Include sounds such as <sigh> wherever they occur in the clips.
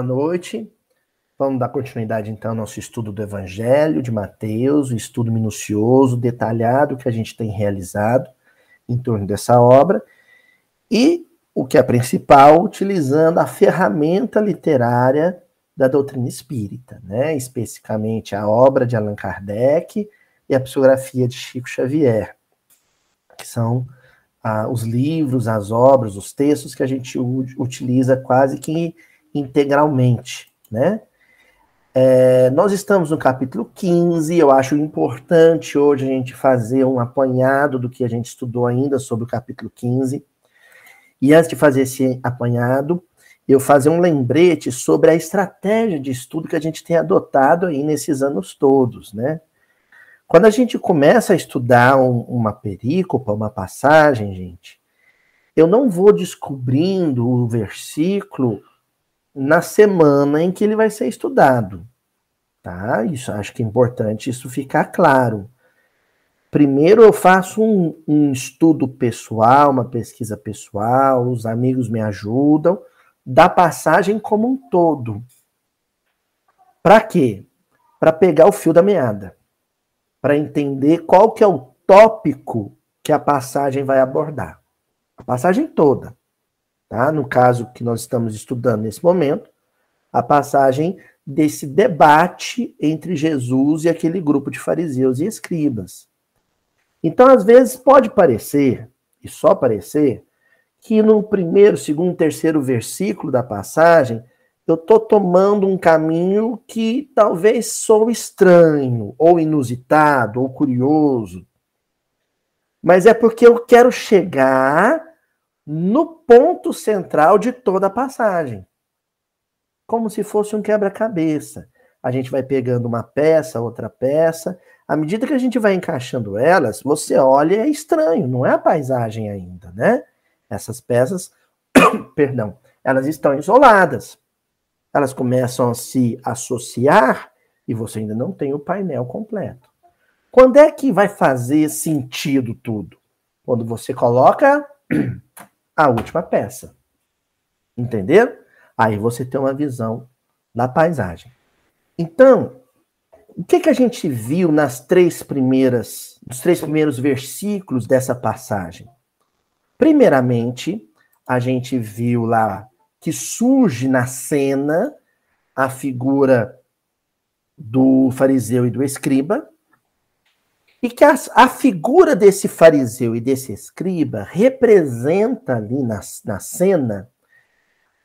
Boa noite. Vamos dar continuidade então ao nosso estudo do Evangelho de Mateus, o estudo minucioso, detalhado que a gente tem realizado em torno dessa obra. E o que é principal, utilizando a ferramenta literária da doutrina espírita, né? especificamente a obra de Allan Kardec e a psicografia de Chico Xavier, que são ah, os livros, as obras, os textos que a gente utiliza quase que integralmente, né? É, nós estamos no capítulo 15, eu acho importante hoje a gente fazer um apanhado do que a gente estudou ainda sobre o capítulo 15. E antes de fazer esse apanhado, eu fazer um lembrete sobre a estratégia de estudo que a gente tem adotado aí nesses anos todos, né? Quando a gente começa a estudar um, uma perícopa, uma passagem, gente, eu não vou descobrindo o versículo na semana em que ele vai ser estudado, tá? Isso acho que é importante isso ficar claro. Primeiro eu faço um, um estudo pessoal, uma pesquisa pessoal, os amigos me ajudam, da passagem como um todo. Para quê? Para pegar o fio da meada, para entender qual que é o tópico que a passagem vai abordar. A passagem toda, tá? No caso que nós estamos estudando nesse momento, a passagem desse debate entre Jesus e aquele grupo de fariseus e escribas. Então, às vezes pode parecer, e só parecer, que no primeiro, segundo, terceiro versículo da passagem, eu estou tomando um caminho que talvez sou estranho, ou inusitado, ou curioso. Mas é porque eu quero chegar no ponto central de toda a passagem. Como se fosse um quebra-cabeça. A gente vai pegando uma peça, outra peça. À medida que a gente vai encaixando elas, você olha e é estranho, não é a paisagem ainda, né? Essas peças, <coughs> perdão, elas estão isoladas. Elas começam a se associar e você ainda não tem o painel completo. Quando é que vai fazer sentido tudo? Quando você coloca <coughs> a última peça. Entenderam? Aí você tem uma visão da paisagem. Então, o que, que a gente viu nas três primeiras, nos três primeiros versículos dessa passagem? Primeiramente, a gente viu lá que surge na cena a figura do fariseu e do escriba, e que a, a figura desse fariseu e desse escriba representa ali na, na cena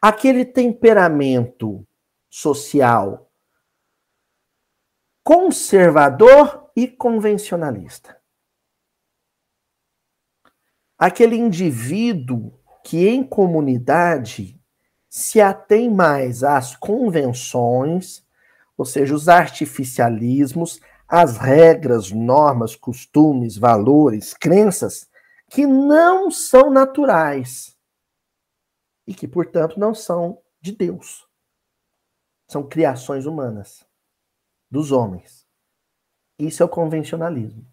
aquele temperamento social conservador e convencionalista. Aquele indivíduo que em comunidade se atém mais às convenções, ou seja, os artificialismos, as regras, normas, costumes, valores, crenças que não são naturais e que, portanto, não são de Deus. São criações humanas, dos homens. Isso é o convencionalismo.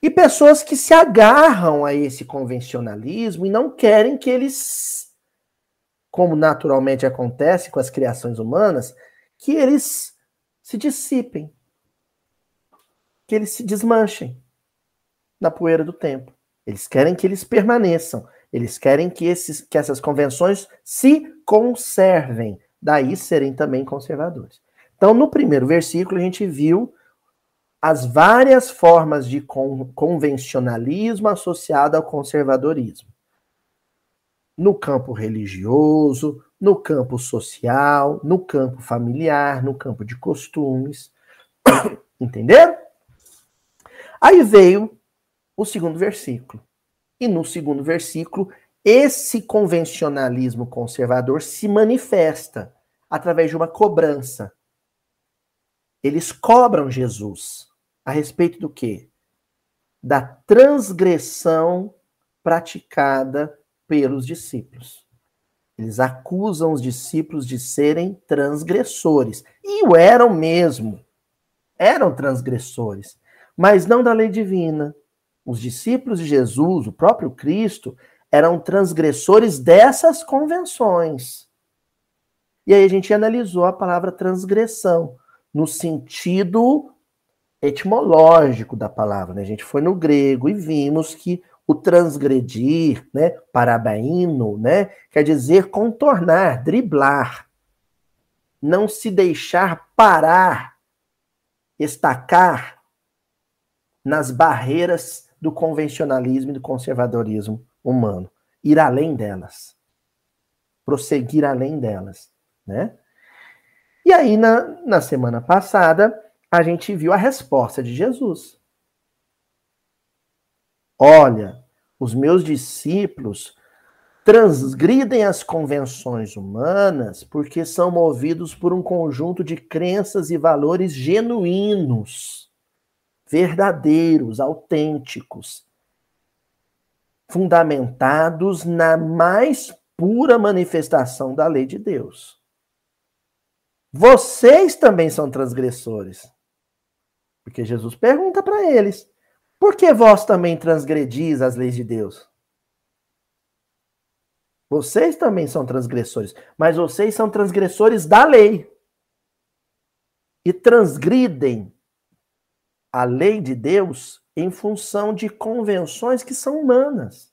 E pessoas que se agarram a esse convencionalismo e não querem que eles, como naturalmente acontece com as criações humanas, que eles se dissipem, que eles se desmanchem na poeira do tempo. Eles querem que eles permaneçam, eles querem que, esses, que essas convenções se conservem, daí serem também conservadores. Então, no primeiro versículo, a gente viu as várias formas de con convencionalismo associado ao conservadorismo. No campo religioso, no campo social, no campo familiar, no campo de costumes. <coughs> Entenderam? Aí veio o segundo versículo. E no segundo versículo, esse convencionalismo conservador se manifesta através de uma cobrança. Eles cobram Jesus a respeito do quê? Da transgressão praticada pelos discípulos. Eles acusam os discípulos de serem transgressores. E o eram mesmo. Eram transgressores. Mas não da lei divina. Os discípulos de Jesus, o próprio Cristo, eram transgressores dessas convenções. E aí a gente analisou a palavra transgressão no sentido etimológico da palavra. Né? A gente foi no grego e vimos que o transgredir, né, parabaíno, né, quer dizer contornar, driblar, não se deixar parar, estacar nas barreiras do convencionalismo e do conservadorismo humano, ir além delas, prosseguir além delas, né? E aí, na, na semana passada, a gente viu a resposta de Jesus. Olha, os meus discípulos transgridem as convenções humanas porque são movidos por um conjunto de crenças e valores genuínos, verdadeiros, autênticos, fundamentados na mais pura manifestação da lei de Deus. Vocês também são transgressores. Porque Jesus pergunta para eles: por que vós também transgredis as leis de Deus? Vocês também são transgressores, mas vocês são transgressores da lei. E transgridem a lei de Deus em função de convenções que são humanas.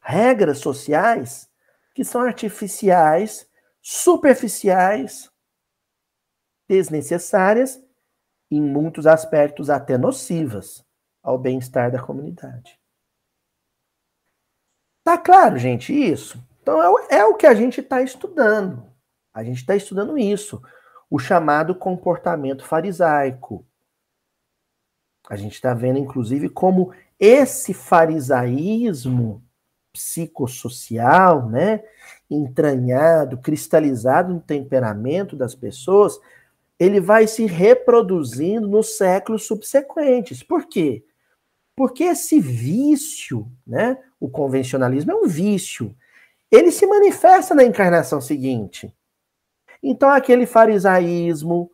Regras sociais que são artificiais superficiais, desnecessárias, em muitos aspectos até nocivas ao bem-estar da comunidade. Tá claro, gente, isso? Então é é o que a gente está estudando. A gente está estudando isso, o chamado comportamento farisaico. A gente está vendo, inclusive, como esse farisaísmo psicossocial, né, entranhado, cristalizado no temperamento das pessoas, ele vai se reproduzindo nos séculos subsequentes. Por quê? Porque esse vício, né, o convencionalismo é um vício, ele se manifesta na encarnação seguinte. Então, aquele farisaísmo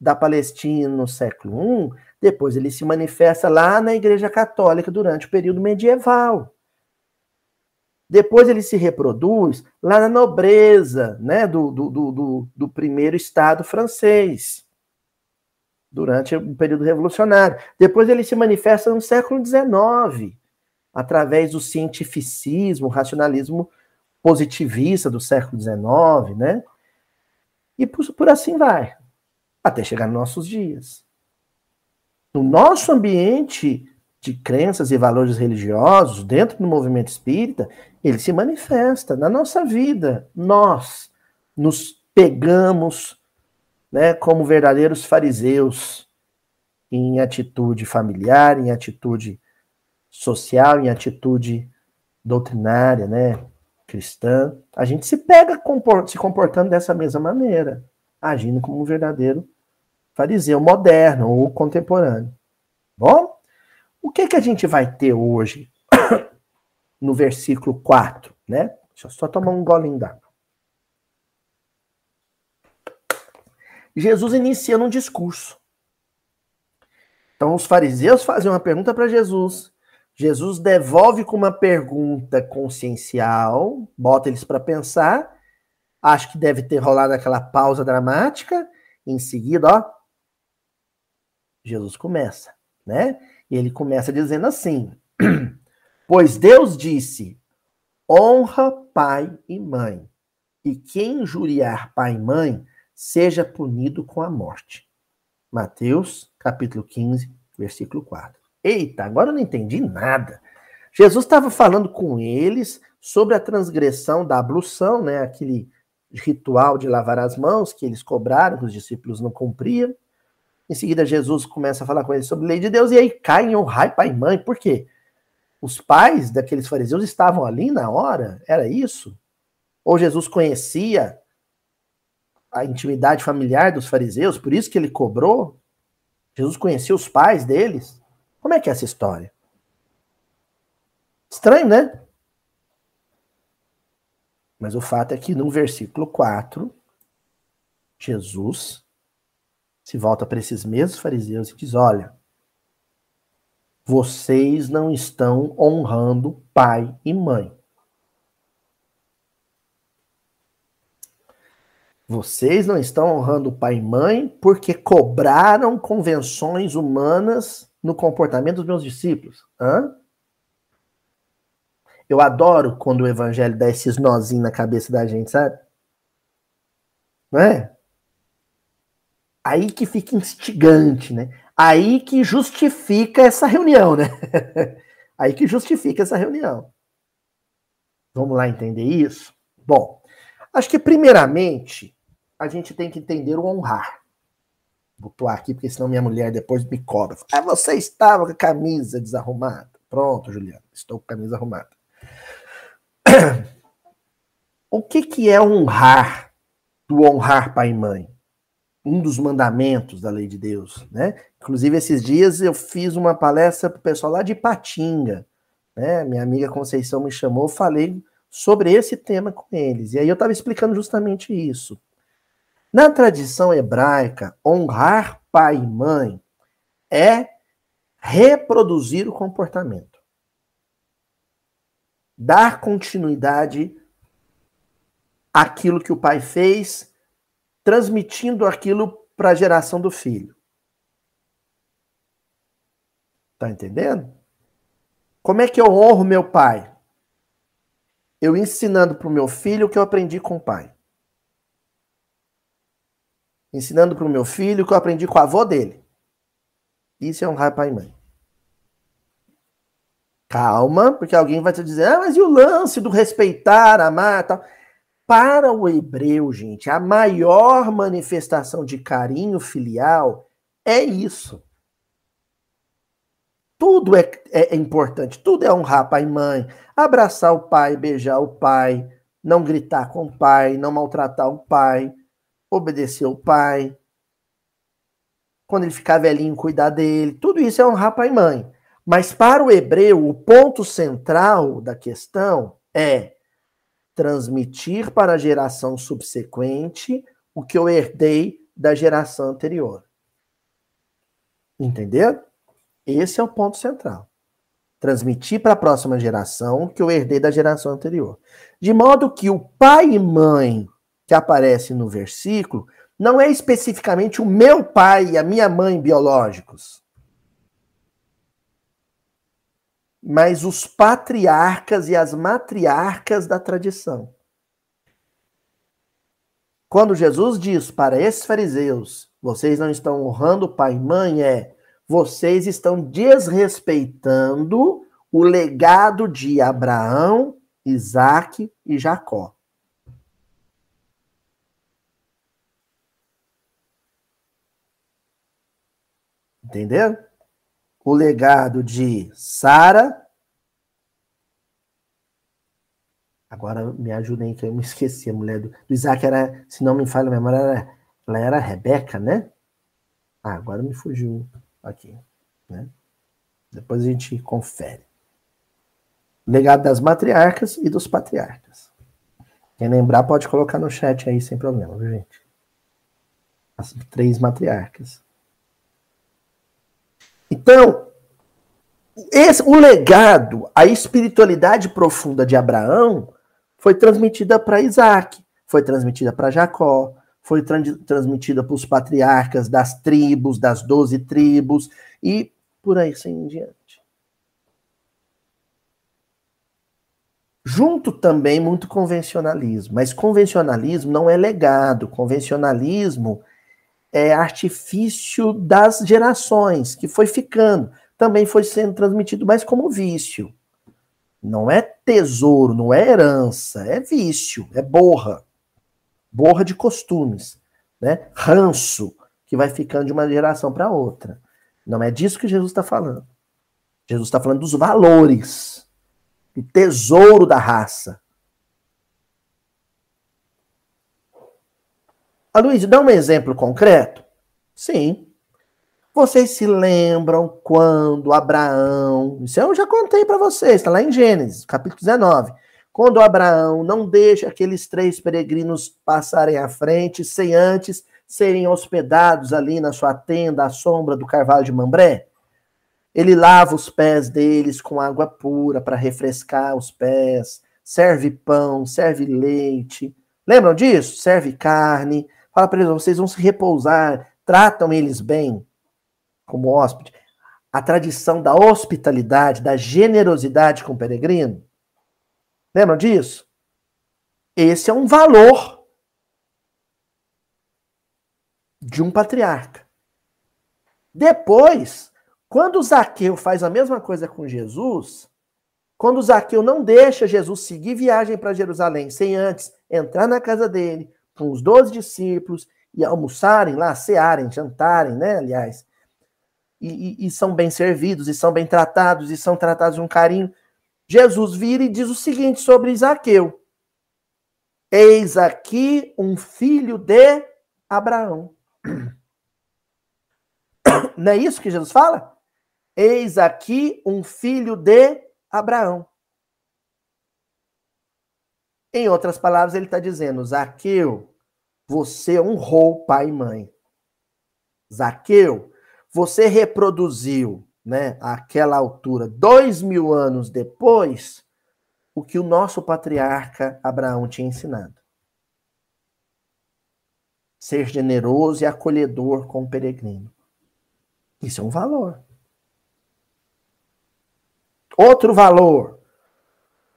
da Palestina no século I, depois ele se manifesta lá na Igreja Católica durante o período medieval. Depois ele se reproduz lá na nobreza né, do, do, do, do primeiro Estado francês, durante o período revolucionário. Depois ele se manifesta no século XIX, através do cientificismo, racionalismo positivista do século XIX, né? E por, por assim vai, até chegar nos nossos dias. No nosso ambiente de crenças e valores religiosos dentro do movimento espírita, ele se manifesta na nossa vida. Nós nos pegamos, né, como verdadeiros fariseus em atitude familiar, em atitude social, em atitude doutrinária, né, cristã. A gente se pega se comportando dessa mesma maneira, agindo como um verdadeiro fariseu moderno ou contemporâneo. Bom, o que, que a gente vai ter hoje <coughs> no versículo 4, né? Deixa eu só tomar um golinho d'água. Jesus iniciando um discurso. Então os fariseus fazem uma pergunta para Jesus. Jesus devolve com uma pergunta consciencial, bota eles para pensar. Acho que deve ter rolado aquela pausa dramática. Em seguida, ó, Jesus começa, né? E ele começa dizendo assim: <clears throat> Pois Deus disse: honra pai e mãe, e quem injuriar pai e mãe seja punido com a morte. Mateus, capítulo 15, versículo 4. Eita, agora eu não entendi nada. Jesus estava falando com eles sobre a transgressão da ablução, né, aquele ritual de lavar as mãos que eles cobraram, que os discípulos não cumpriam. Em seguida, Jesus começa a falar com eles sobre a lei de Deus, e aí cai em honrar pai e mãe. Por quê? Os pais daqueles fariseus estavam ali na hora? Era isso? Ou Jesus conhecia a intimidade familiar dos fariseus, por isso que ele cobrou? Jesus conhecia os pais deles? Como é que é essa história? Estranho, né? Mas o fato é que no versículo 4, Jesus se volta para esses mesmos fariseus e diz: Olha, vocês não estão honrando pai e mãe. Vocês não estão honrando pai e mãe porque cobraram convenções humanas no comportamento dos meus discípulos. Hã? Eu adoro quando o evangelho dá esses nozinhos na cabeça da gente, sabe? Não é? Aí que fica instigante, né? Aí que justifica essa reunião, né? <laughs> Aí que justifica essa reunião. Vamos lá entender isso? Bom, acho que primeiramente a gente tem que entender o honrar. Vou pular aqui, porque senão minha mulher depois me cobra. Ah, você estava com a camisa desarrumada. Pronto, Juliana, estou com a camisa arrumada. <clears throat> O que, que é honrar? Do honrar pai e mãe? Um dos mandamentos da lei de Deus, né? Inclusive, esses dias eu fiz uma palestra para o pessoal lá de Patinga. Né? Minha amiga Conceição me chamou, falei sobre esse tema com eles. E aí eu estava explicando justamente isso. Na tradição hebraica, honrar pai e mãe é reproduzir o comportamento. Dar continuidade àquilo que o pai fez, transmitindo aquilo para a geração do filho. Tá entendendo? Como é que eu honro meu pai? Eu ensinando para o meu filho o que eu aprendi com o pai ensinando para o meu filho que eu aprendi com a avó dele. Isso é honrar pai e mãe. Calma, porque alguém vai te dizer, ah, mas e o lance do respeitar, amar tal? Para o hebreu, gente, a maior manifestação de carinho filial é isso. Tudo é, é, é importante, tudo é honrar pai e mãe, abraçar o pai, beijar o pai, não gritar com o pai, não maltratar o pai, obedecer o pai, quando ele ficar velhinho, cuidar dele. Tudo isso é honrar pai e mãe. Mas para o hebreu, o ponto central da questão é transmitir para a geração subsequente o que eu herdei da geração anterior. Entendeu? Esse é o ponto central. Transmitir para a próxima geração o que eu herdei da geração anterior. De modo que o pai e mãe que aparece no versículo não é especificamente o meu pai e a minha mãe biológicos, mas os patriarcas e as matriarcas da tradição. Quando Jesus diz para esses fariseus, vocês não estão honrando pai e mãe, é vocês estão desrespeitando o legado de Abraão, Isaac e Jacó. Entendeu? O legado de Sara. Agora me ajudem que eu me esqueci. A mulher do, do Isaac era, se não me falha a memória, era, ela era Rebeca, né? Ah, agora me fugiu aqui. Né? Depois a gente confere. Legado das matriarcas e dos patriarcas. Quem lembrar pode colocar no chat aí sem problema, viu, gente? As três matriarcas. Então, esse, o legado, a espiritualidade profunda de Abraão foi transmitida para Isaac, foi transmitida para Jacó, foi transmitida para os patriarcas das tribos, das doze tribos, e por aí sem em diante. Junto também muito convencionalismo, mas convencionalismo não é legado, convencionalismo é, artifício das gerações, que foi ficando. Também foi sendo transmitido mais como vício. Não é tesouro, não é herança, é vício, é borra. Borra de costumes, né? Ranço, que vai ficando de uma geração para outra. Não é disso que Jesus está falando. Jesus está falando dos valores, do tesouro da raça. Luiz, dá um exemplo concreto? Sim. Vocês se lembram quando Abraão, isso eu já contei para vocês, está lá em Gênesis, capítulo 19. Quando Abraão não deixa aqueles três peregrinos passarem à frente sem antes serem hospedados ali na sua tenda à sombra do carvalho de Mambré, ele lava os pés deles com água pura para refrescar os pés, serve pão, serve leite, Lembram disso? Serve carne, fala para eles, vocês vão se repousar, tratam eles bem como hóspede. A tradição da hospitalidade, da generosidade com o peregrino. Lembram disso? Esse é um valor de um patriarca. Depois, quando Zaqueu faz a mesma coisa com Jesus, quando Zaqueu não deixa Jesus seguir viagem para Jerusalém sem antes entrar na casa dele, com os doze discípulos, e almoçarem lá, cearem, jantarem, né, aliás, e, e, e, são bem servidos, e são bem tratados, e são tratados com carinho. Jesus vira e diz o seguinte sobre Zaqueu: Eis aqui um filho de Abraão. <coughs> Não é isso que Jesus fala? Eis aqui um filho de Abraão. Em outras palavras, ele está dizendo: Zaqueu, você honrou pai e mãe. Zaqueu, você reproduziu, né, àquela altura, dois mil anos depois, o que o nosso patriarca Abraão tinha ensinado. Ser generoso e acolhedor com o peregrino. Isso é um valor. Outro valor.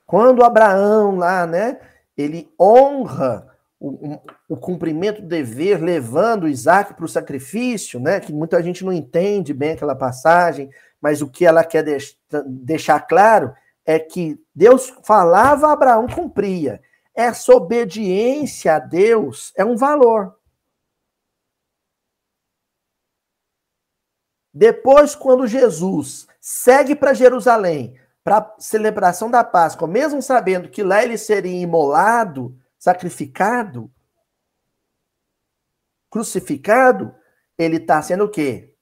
Quando Abraão lá, né, ele honra o, o, cumprimento do dever, levando Isaac para o sacrifício, né, que muita gente não entende bem aquela passagem, mas o que ela quer deix, deixar claro é que Deus falava, Abraão cumpria. Essa obediência a Deus é um valor. Depois, quando Jesus segue para Jerusalém, para a celebração da Páscoa, mesmo sabendo que lá ele seria imolado, sacrificado, crucificado, ele está sendo o quê?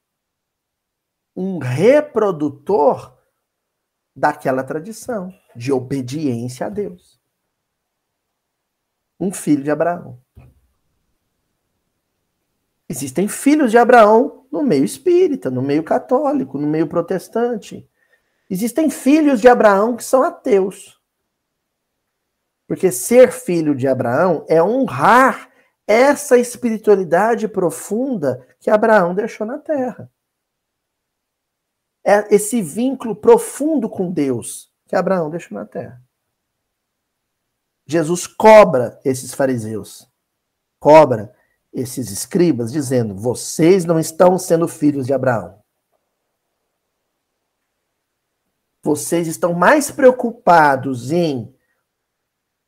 Um reprodutor daquela tradição de obediência a Deus. Um filho de Abraão. Existem filhos de Abraão no meio espírita, no meio católico, no meio protestante. Existem filhos de Abraão que são ateus. Porque ser filho de Abraão é honrar essa espiritualidade profunda que Abraão deixou na terra é esse vínculo profundo com Deus que Abraão deixou na terra. Jesus cobra esses fariseus, cobra esses escribas, dizendo: vocês não estão sendo filhos de Abraão. Vocês estão mais preocupados em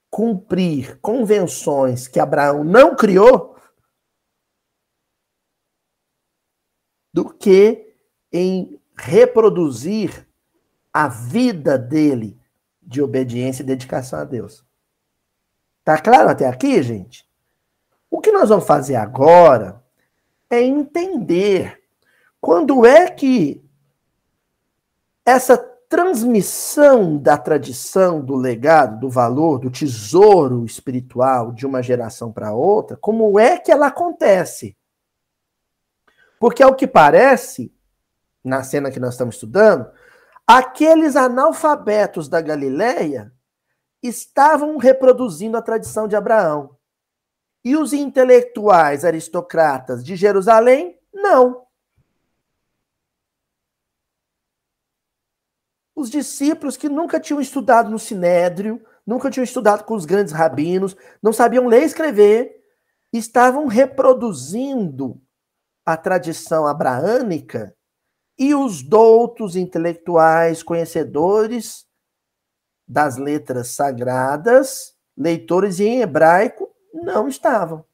cumprir convenções que Abraão não criou do que em reproduzir a vida dele de obediência e dedicação a Deus. Tá claro até aqui, gente? O que nós vamos fazer agora é entender quando é que essa transmissão da tradição, do legado, do valor, do tesouro espiritual de uma geração para outra, como é que ela acontece? Porque ao que parece, na cena que nós estamos estudando, aqueles analfabetos da Galileia estavam reproduzindo a tradição de Abraão. E os intelectuais aristocratas de Jerusalém, não. Os discípulos que nunca tinham estudado no Sinédrio, nunca tinham estudado com os grandes rabinos, não sabiam ler e escrever, estavam reproduzindo a tradição abraânica e os doutos intelectuais, conhecedores das letras sagradas, leitores em hebraico, não estavam. O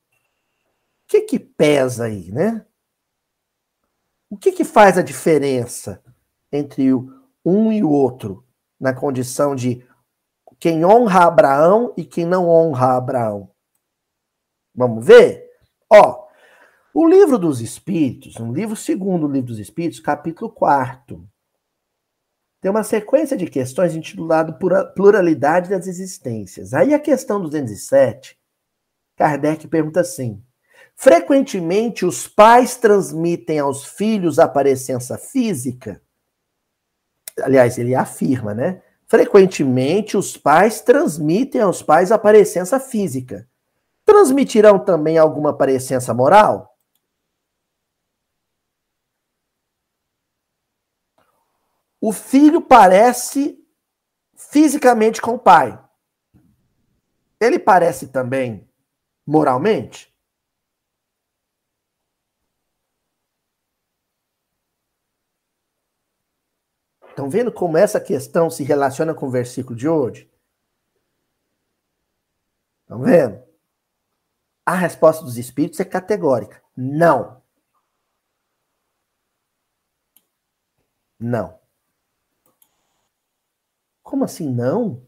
que que pesa aí, né? O que que faz a diferença entre o um e o outro na condição de quem honra Abraão e quem não honra Abraão? Vamos ver? Ó, o livro dos Espíritos, um livro segundo o livro dos Espíritos, capítulo 4, tem uma sequência de questões intitulado Pluralidade das Existências. Aí a questão 207, Kardec pergunta assim: frequentemente os pais transmitem aos filhos a parecença física? Aliás, ele afirma, né? Frequentemente os pais transmitem aos pais a parecença física transmitirão também alguma parecença moral? O filho parece fisicamente com o pai. Ele parece também moralmente? Estão vendo como essa questão se relaciona com o versículo de hoje? Estão vendo? A resposta dos espíritos é categórica. Não. Não. Como assim não?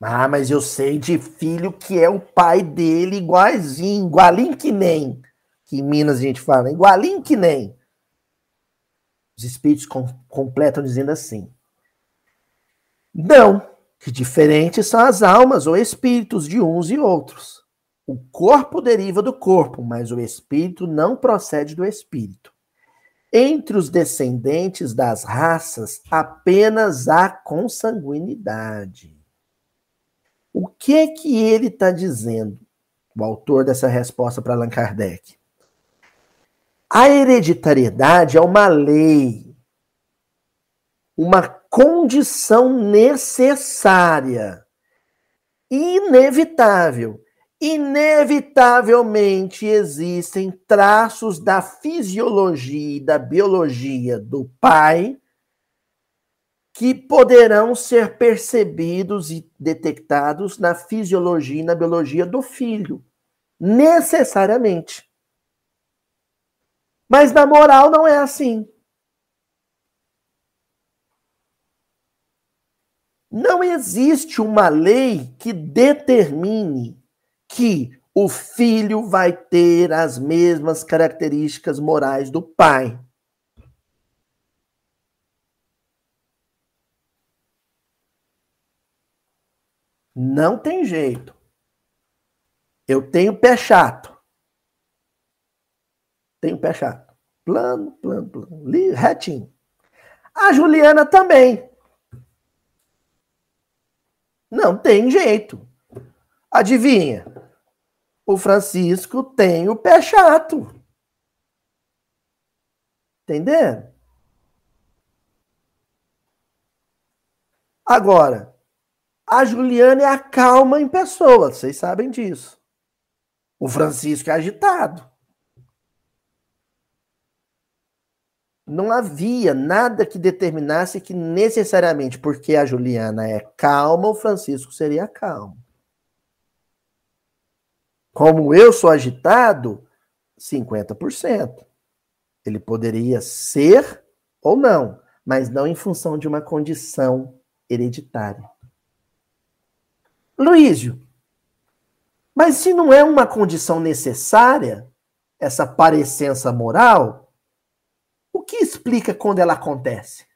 Ah, mas eu sei de filho que é o pai dele igualzinho, igualinho que nem. Que em Minas a gente fala, igualinho que nem. Os espíritos com, completam dizendo assim: Não, que diferentes são as almas ou espíritos de uns e outros. O corpo deriva do corpo, mas o espírito não procede do espírito. Entre os descendentes das raças, apenas há consanguinidade. O que é que ele está dizendo, o autor dessa resposta para Allan Kardec? A hereditariedade é uma lei, uma condição necessária, inevitável. Inevitavelmente existem traços da fisiologia e da biologia do pai que poderão ser percebidos e detectados na fisiologia e na biologia do filho, necessariamente. Mas na moral não é assim. Não existe uma lei que determine que o filho vai ter as mesmas características morais do pai. Não tem jeito. Eu tenho pé chato. Tem um pé chato. Plano, plano, plano. Retinho. A Juliana também. Não tem jeito. Adivinha? O Francisco tem o pé chato. Entendendo? Agora, a Juliana é a calma em pessoa, vocês sabem disso. O Francisco é agitado. Não havia nada que determinasse que necessariamente porque a Juliana é calma, o Francisco seria calmo. Como eu sou agitado, 50%. Ele poderia ser ou não, mas não em função de uma condição hereditária. Luísio, mas se não é uma condição necessária, essa parecença moral, que explica quando ela acontece?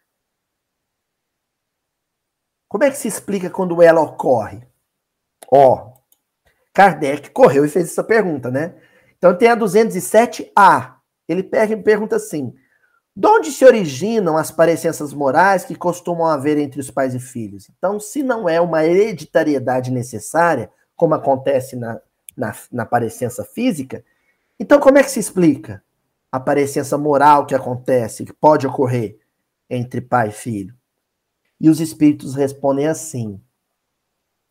Como é que se explica quando ela ocorre? Ó, Kardec correu e fez essa pergunta, né? Então tem a 207A. Ele pergunta assim: de onde se originam as parecenças morais que costumam haver entre os pais e filhos? Então, se não é uma hereditariedade necessária, como acontece na, na, na parecença física, então como é que se explica? A parecença moral que acontece, que pode ocorrer entre pai e filho. E os espíritos respondem assim: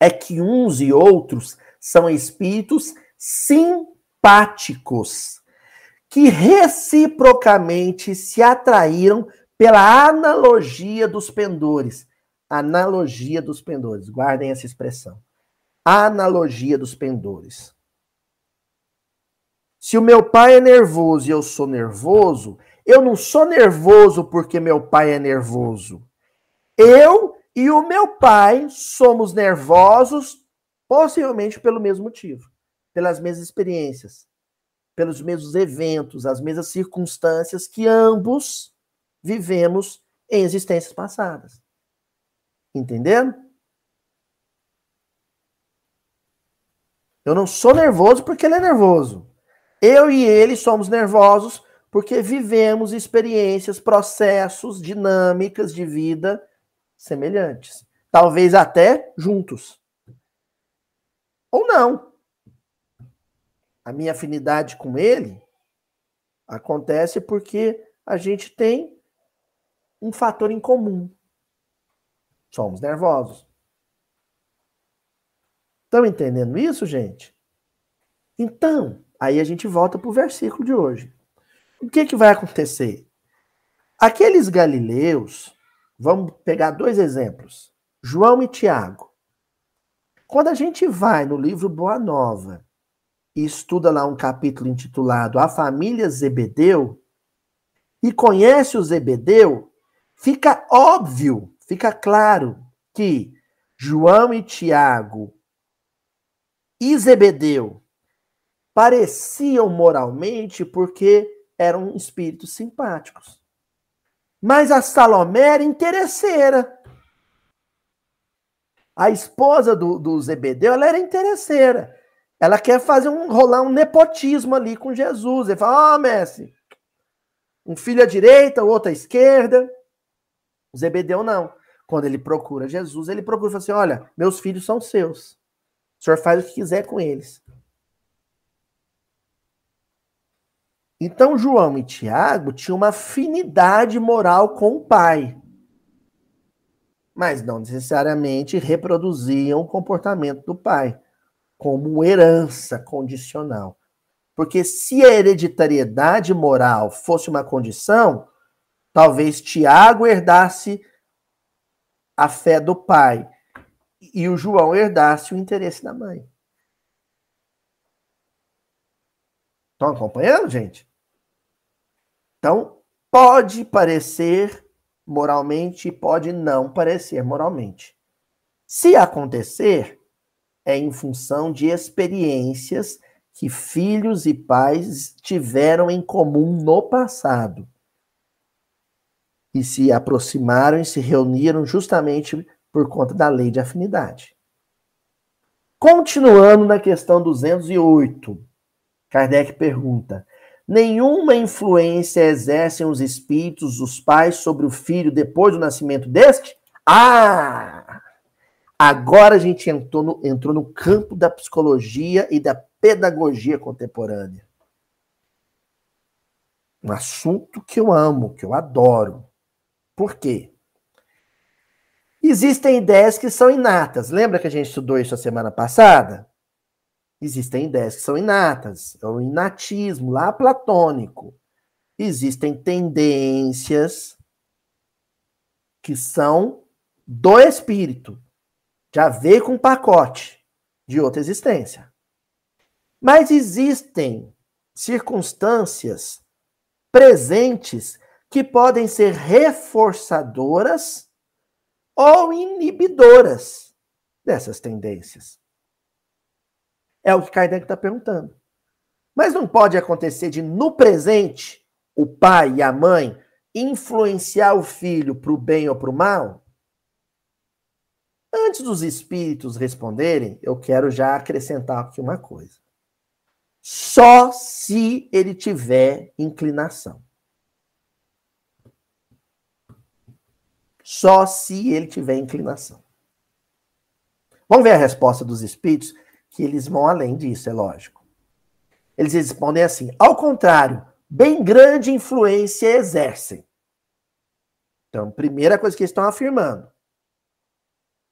é que uns e outros são espíritos simpáticos, que reciprocamente se atraíram pela analogia dos pendores. Analogia dos pendores, guardem essa expressão. Analogia dos pendores. Se o meu pai é nervoso e eu sou nervoso, eu não sou nervoso porque meu pai é nervoso. Eu e o meu pai somos nervosos, possivelmente pelo mesmo motivo, pelas mesmas experiências, pelos mesmos eventos, as mesmas circunstâncias que ambos vivemos em existências passadas. Entendendo? Eu não sou nervoso porque ele é nervoso. Eu e ele somos nervosos porque vivemos experiências, processos, dinâmicas de vida semelhantes. Talvez até juntos. Ou não. a minha afinidade com ele acontece porque a gente tem um fator em comum. Somos nervosos. Estão entendendo isso, gente? Então, aí a gente volta para o versículo de hoje. O que, que vai acontecer? Aqueles galileus, vamos pegar dois exemplos, João e Tiago. Quando a gente vai no livro Boa Nova e estuda lá um capítulo intitulado A Família Zebedeu, e conhece o Zebedeu, fica óbvio, fica claro que João e Tiago e Zebedeu pareciam moralmente porque eram espíritos simpáticos. Mas a Salomé era interesseira. A esposa do, do Zebedeu, ela era interesseira. Ela quer fazer um rolar um nepotismo ali com Jesus. Ele fala: Ó, oh, Messi, um filho à direita, o outro à esquerda. O Zebedeu não. Quando ele procura Jesus, ele procura e fala assim: Olha, meus filhos são seus. O senhor faz o que quiser com eles. Então, João e Tiago tinham uma afinidade moral com o pai, mas não necessariamente reproduziam o comportamento do pai, como herança condicional. Porque se a hereditariedade moral fosse uma condição, talvez Tiago herdasse a fé do pai e o João herdasse o interesse da mãe. Estão acompanhando, gente? Então, pode parecer moralmente, pode não parecer moralmente. Se acontecer, é em função de experiências que filhos e pais tiveram em comum no passado. E se aproximaram e se reuniram justamente por conta da lei de afinidade. Continuando na questão 208, Kardec pergunta: Nenhuma influência exercem os espíritos dos pais sobre o filho depois do nascimento deste? Ah! Agora a gente entrou no, entrou no campo da psicologia e da pedagogia contemporânea. Um assunto que eu amo, que eu adoro. Por quê? Existem ideias que são inatas. Lembra que a gente estudou isso a semana passada? Existem ideias que são inatas, é o inatismo lá platônico. Existem tendências que são do espírito, já veio com um pacote de outra existência. Mas existem circunstâncias presentes que podem ser reforçadoras ou inibidoras dessas tendências. É o que Kardec está perguntando. Mas não pode acontecer de, no presente, o pai e a mãe influenciar o filho para o bem ou para o mal? Antes dos espíritos responderem, eu quero já acrescentar aqui uma coisa. Só se ele tiver inclinação. Só se ele tiver inclinação. Vamos ver a resposta dos espíritos que eles vão além disso, é lógico. Eles respondem assim: ao contrário, bem grande influência exercem. Então, primeira coisa que eles estão afirmando: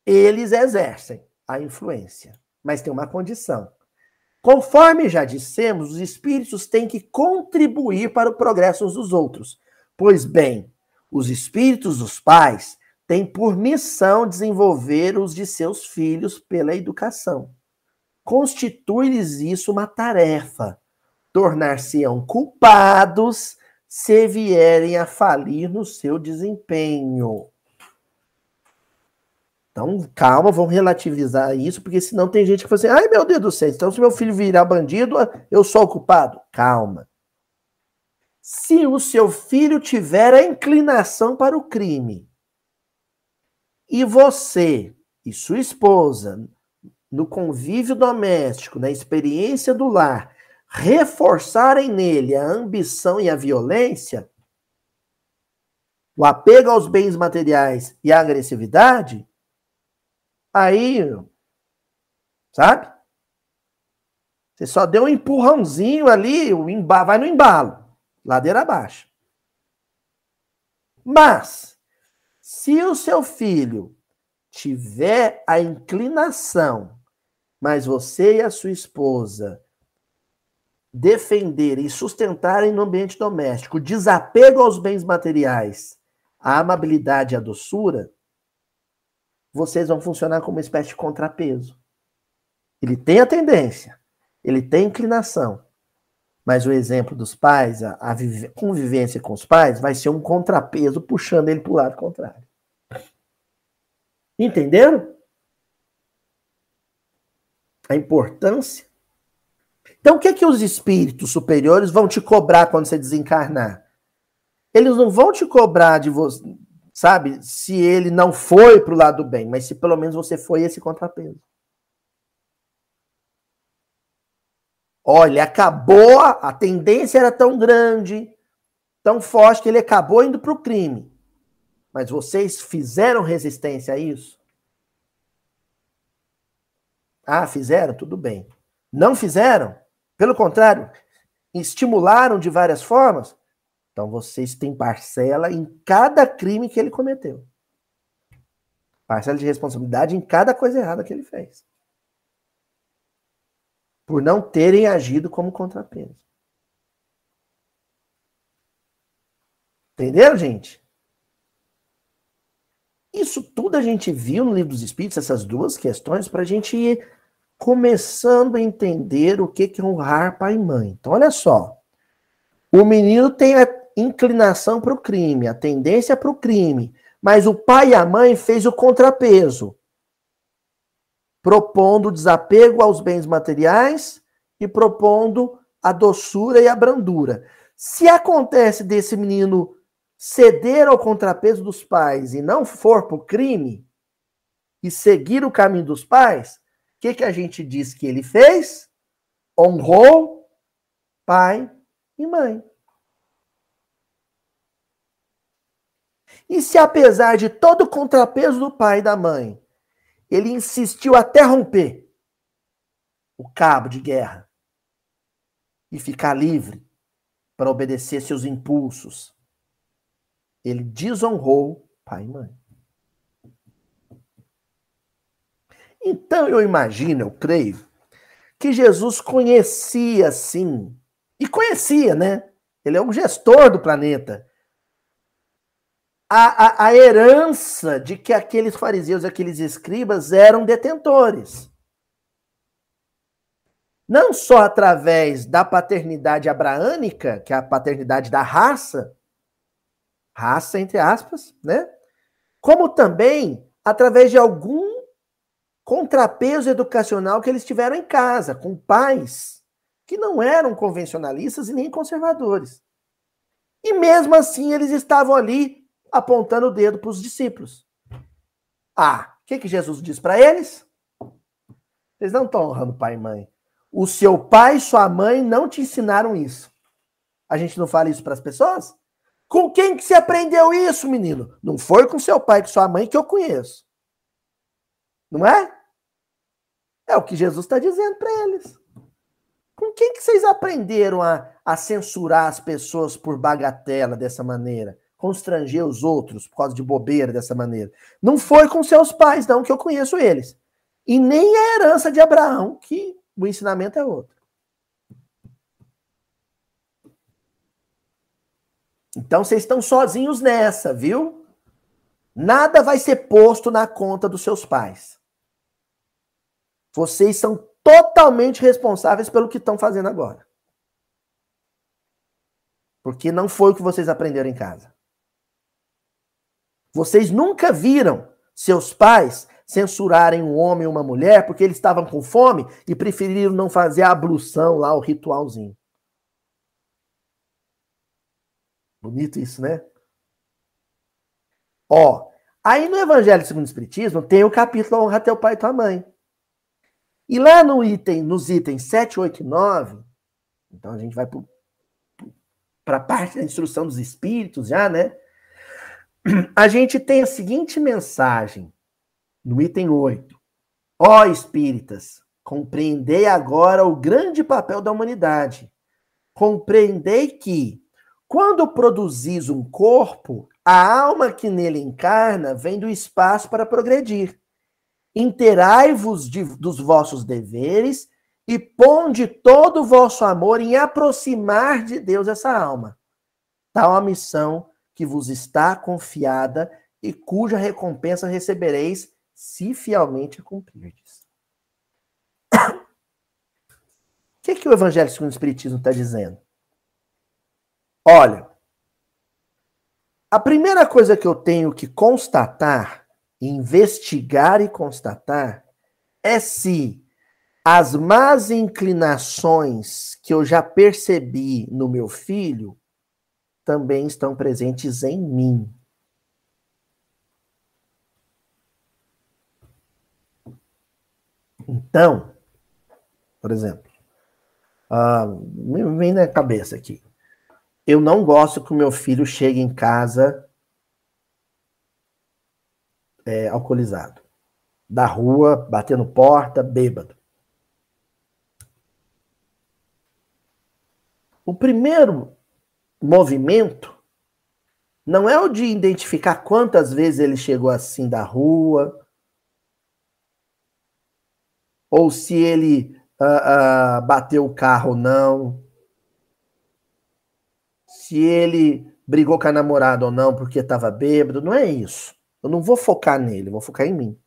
eles exercem a influência, mas tem uma condição. Conforme já dissemos, os espíritos têm que contribuir para o progresso uns dos outros. Pois bem, os espíritos dos pais têm por missão desenvolver os de seus filhos pela educação constitui-lhes isso uma tarefa. Tornar-se-ão culpados se vierem a falir no seu desempenho. Então, calma, vamos relativizar isso, porque senão tem gente que fala assim: ai meu Deus do céu, então se meu filho virar bandido, eu sou o culpado. Calma. Se o seu filho tiver a inclinação para o crime, e você e sua esposa no convívio doméstico, na experiência do lar, reforçarem nele a ambição e a violência, o apego aos bens materiais e a agressividade, aí, sabe? Você só deu um empurrãozinho ali, vai no embalo, ladeira abaixo. Mas, se o seu filho tiver a inclinação, mas você e a sua esposa defenderem e sustentarem no ambiente doméstico o desapego aos bens materiais, a amabilidade e a doçura, vocês vão funcionar como uma espécie de contrapeso. Ele tem a tendência, ele tem inclinação, mas o exemplo dos pais, a, a convivência com os pais, vai ser um contrapeso puxando ele para o lado contrário. Entenderam? A importância então, o que, é que os espíritos superiores vão te cobrar quando você desencarnar? Eles não vão te cobrar de você, sabe, se ele não foi para o lado do bem, mas se pelo menos você foi esse contrapeso. Olha, acabou, a tendência era tão grande, tão forte, que ele acabou indo para o crime. Mas vocês fizeram resistência a isso? Ah, fizeram? Tudo bem. Não fizeram? Pelo contrário, estimularam de várias formas. Então vocês têm parcela em cada crime que ele cometeu. Parcela de responsabilidade em cada coisa errada que ele fez. Por não terem agido como contrapeso. Entenderam, gente? Isso tudo a gente viu no Livro dos Espíritos, essas duas questões, para a gente ir começando a entender o que é honrar pai e mãe. Então, olha só. O menino tem a inclinação para o crime, a tendência para o crime, mas o pai e a mãe fez o contrapeso, propondo desapego aos bens materiais e propondo a doçura e a brandura. Se acontece desse menino ceder ao contrapeso dos pais e não for para o crime e seguir o caminho dos pais, que, que a gente diz que ele fez? Honrou pai e mãe. E se apesar de todo o contrapeso do pai e da mãe, ele insistiu até romper o cabo de guerra e ficar livre para obedecer seus impulsos, ele desonrou pai e mãe. Então eu imagino, eu creio, que Jesus conhecia sim, e conhecia, né? Ele é um gestor do planeta. A, a, a herança de que aqueles fariseus, aqueles escribas eram detentores. Não só através da paternidade abraânica, que é a paternidade da raça, raça entre aspas, né? Como também através de algum contrapeso educacional que eles tiveram em casa, com pais que não eram convencionalistas e nem conservadores. E mesmo assim eles estavam ali apontando o dedo para os discípulos. Ah, o que, que Jesus diz para eles? Vocês não estão honrando pai e mãe. O seu pai e sua mãe não te ensinaram isso. A gente não fala isso para as pessoas? Com quem que você aprendeu isso, menino? Não foi com seu pai e sua mãe que eu conheço. Não é? É o que Jesus está dizendo para eles. Com quem que vocês aprenderam a, a censurar as pessoas por bagatela dessa maneira? Constranger os outros por causa de bobeira dessa maneira? Não foi com seus pais, não, que eu conheço eles. E nem a herança de Abraão, que o ensinamento é outro. Então vocês estão sozinhos nessa, viu? Nada vai ser posto na conta dos seus pais. Vocês são totalmente responsáveis pelo que estão fazendo agora. Porque não foi o que vocês aprenderam em casa. Vocês nunca viram seus pais censurarem um homem ou uma mulher porque eles estavam com fome e preferiram não fazer a ablução lá, o ritualzinho. Bonito isso, né? Ó, aí no Evangelho segundo o Espiritismo tem o capítulo Honra teu pai e tua mãe. E lá no item, nos itens 7, 8 e 9, então a gente vai para a parte da instrução dos espíritos já, né? A gente tem a seguinte mensagem no item 8. Ó espíritas, Compreendei agora o grande papel da humanidade. Compreendei que, quando produzis um corpo, a alma que nele encarna vem do espaço para progredir. Interai-vos dos vossos deveres e ponde todo o vosso amor em aproximar de Deus essa alma. Tal a missão que vos está confiada e cuja recompensa recebereis se fielmente a cumprirdes. <coughs> O que, que o Evangelho segundo o Espiritismo está dizendo? Olha, a primeira coisa que eu tenho que constatar, investigar e constatar, é se as más inclinações que eu já percebi no meu filho também estão presentes em mim. Então, por exemplo, uh, me vem na cabeça aqui. Eu não gosto que o meu filho chegue em casa é, alcoolizado. Da rua, batendo porta, bêbado. O primeiro movimento não é o de identificar quantas vezes ele chegou assim da rua, ou se ele uh, uh, bateu o carro ou não, se ele brigou com a namorada ou não porque estava bêbado, não é isso. Eu não vou focar nele, vou focar em mim.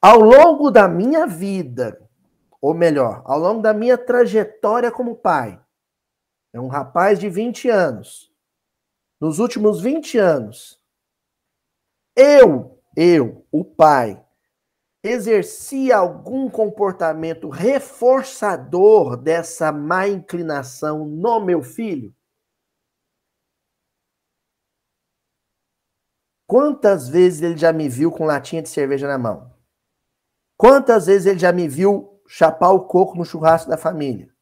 Ao longo da minha vida, ou melhor, ao longo da minha trajetória como pai. É um rapaz de 20 anos. Nos últimos 20 anos, eu, eu, o pai, exerci algum comportamento reforçador dessa má inclinação no meu filho? Quantas vezes ele já me viu com latinha de cerveja na mão? Quantas vezes ele já me viu chapar o coco no churrasco da família.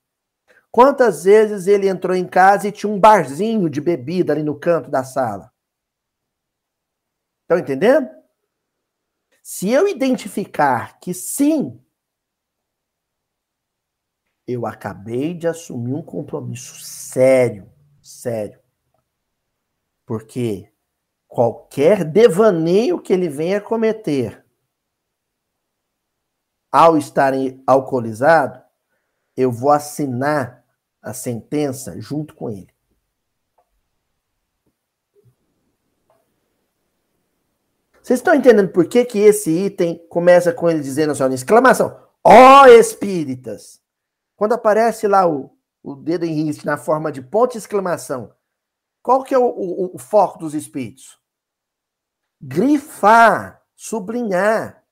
Quantas vezes ele entrou em casa e tinha um barzinho de bebida ali no canto da sala? Estão entendendo? Se eu identificar que sim, eu acabei de assumir um compromisso sério, sério. Porque qualquer devaneio que ele venha cometer ao estar alcoolizado, eu vou assinar a sentença junto com ele. Vocês estão entendendo por que, que esse item começa com ele dizendo assim, exclamação, ó oh, espíritas! Quando aparece lá o, o dedo em risco na forma de ponto exclamação, qual que é o, o, o foco dos espíritos? Grifar, sublinhar,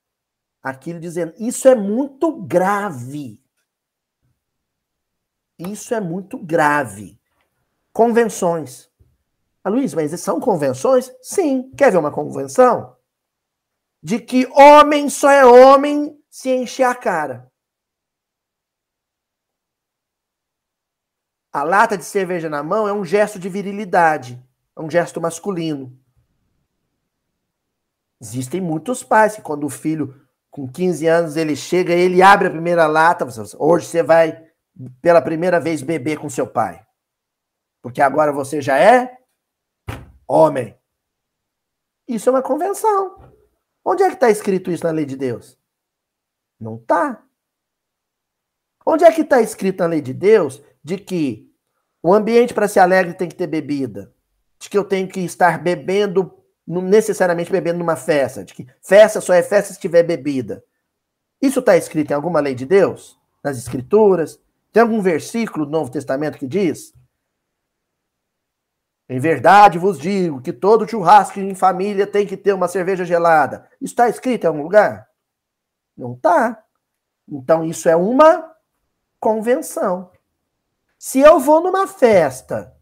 aquilo dizendo: Isso é muito grave. Isso é muito grave. Convenções. Ah, Luiz, mas são convenções? Sim. Quer ver uma convenção? De que homem só é homem se encher a cara. A lata de cerveja na mão é um gesto de virilidade, é um gesto masculino. Existem muitos pais que, quando o filho com 15 anos ele chega, ele abre a primeira lata, hoje você vai pela primeira vez beber com seu pai. Porque agora você já é homem. Isso é uma convenção. Onde é que está escrito isso na lei de Deus? Não está. Onde é que está escrito na lei de Deus de que o ambiente para ser alegre tem que ter bebida? De que eu tenho que estar bebendo não necessariamente bebendo numa festa, de que festa só é festa se tiver bebida. Isso está escrito em alguma lei de Deus? Nas Escrituras? Tem algum versículo do Novo Testamento que diz? Em verdade vos digo que todo churrasco em família tem que ter uma cerveja gelada. Está escrito em algum lugar? Não está. Então isso é uma convenção. Se eu vou numa festa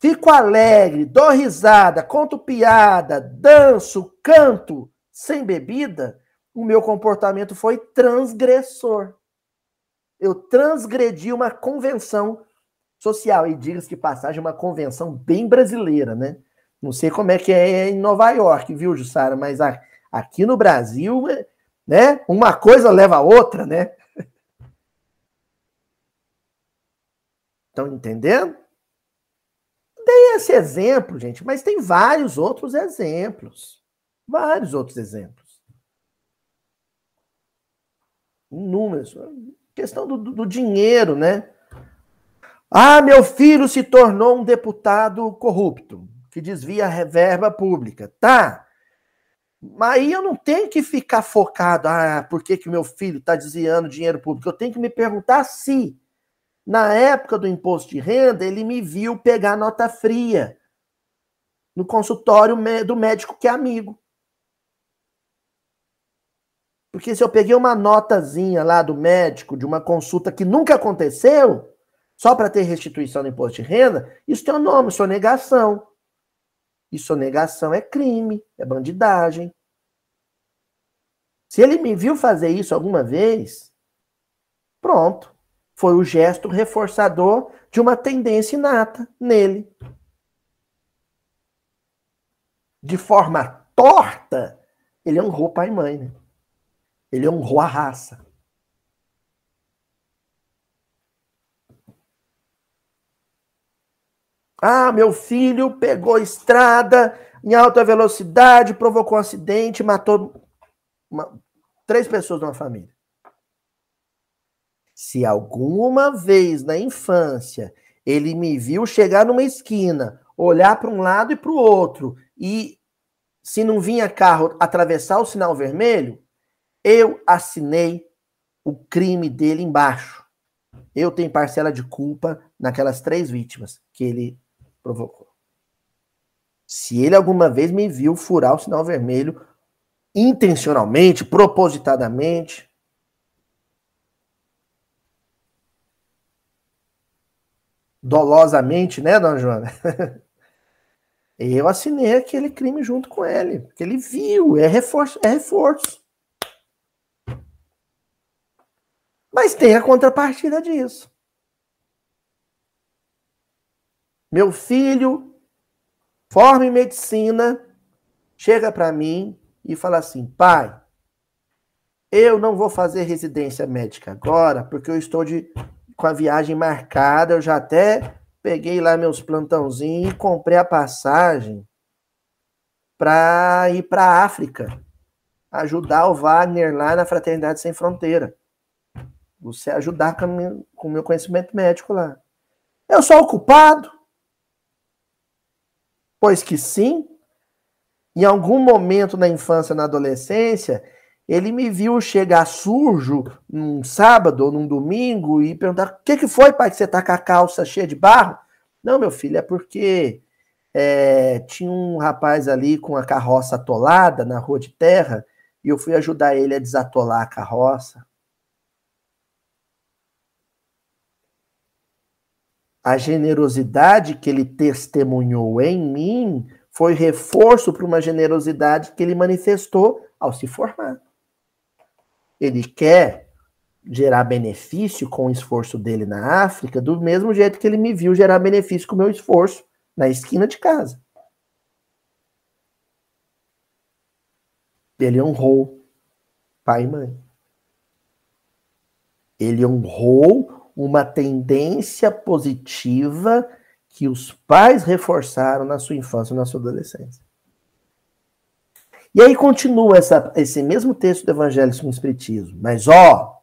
Fico alegre, dou risada, conto piada, danço, canto, sem bebida, o meu comportamento foi transgressor. Eu transgredi uma convenção social. E diga-se que passagem, uma convenção bem brasileira, né? Não sei como é que é em Nova York, viu, Jussara? Mas aqui no Brasil, né? Uma coisa leva a outra, né? <laughs> Estão entendendo? Dei esse exemplo, gente, mas tem vários outros exemplos. Vários outros exemplos. Inúmeros. Questão do, do dinheiro, né? Ah, meu filho se tornou um deputado corrupto, que desvia a verba pública. Tá. Mas aí eu não tenho que ficar focado, ah, por que, que meu filho está desviando dinheiro público? Eu tenho que me perguntar se, na época do imposto de renda, ele me viu pegar nota fria no consultório do médico que é amigo. Porque se eu peguei uma notazinha lá do médico de uma consulta que nunca aconteceu, só para ter restituição do imposto de renda, isso tem um nome, sonegação. E sonegação é crime, é bandidagem. Se ele me viu fazer isso alguma vez, pronto. Foi o gesto reforçador de uma tendência inata nele. De forma torta, ele honrou pai e mãe. Né? Ele honrou a raça. Ah, meu filho pegou estrada em alta velocidade, provocou um acidente, matou uma, três pessoas numa família. Se alguma vez na infância ele me viu chegar numa esquina, olhar para um lado e para o outro, e se não vinha carro atravessar o sinal vermelho, eu assinei o crime dele embaixo. Eu tenho parcela de culpa naquelas três vítimas que ele provocou. Se ele alguma vez me viu furar o sinal vermelho intencionalmente, propositadamente, dolosamente, né, dona Joana? <laughs> Eu assinei aquele crime junto com ele, porque ele viu, é reforço, é reforço. Mas tem a contrapartida disso. Meu filho forma em medicina, chega para mim e fala assim: pai, eu não vou fazer residência médica agora, porque eu estou de, com a viagem marcada, eu já até peguei lá meus plantãozinhos e comprei a passagem para ir para a África, ajudar o Wagner lá na Fraternidade Sem Fronteira. Você ajudar com o meu conhecimento médico lá. Eu sou ocupado. Pois que sim, em algum momento na infância, na adolescência, ele me viu chegar sujo num sábado ou num domingo e perguntar: o que, que foi, pai, que você tá com a calça cheia de barro? Não, meu filho, é porque é, tinha um rapaz ali com a carroça atolada na rua de terra e eu fui ajudar ele a desatolar a carroça. A generosidade que ele testemunhou em mim foi reforço para uma generosidade que ele manifestou ao se formar. Ele quer gerar benefício com o esforço dele na África, do mesmo jeito que ele me viu gerar benefício com o meu esforço na esquina de casa. Ele honrou pai e mãe. Ele honrou uma tendência positiva que os pais reforçaram na sua infância e na sua adolescência. E aí continua essa, esse mesmo texto do Evangelho segundo o Espiritismo. Mas, ó,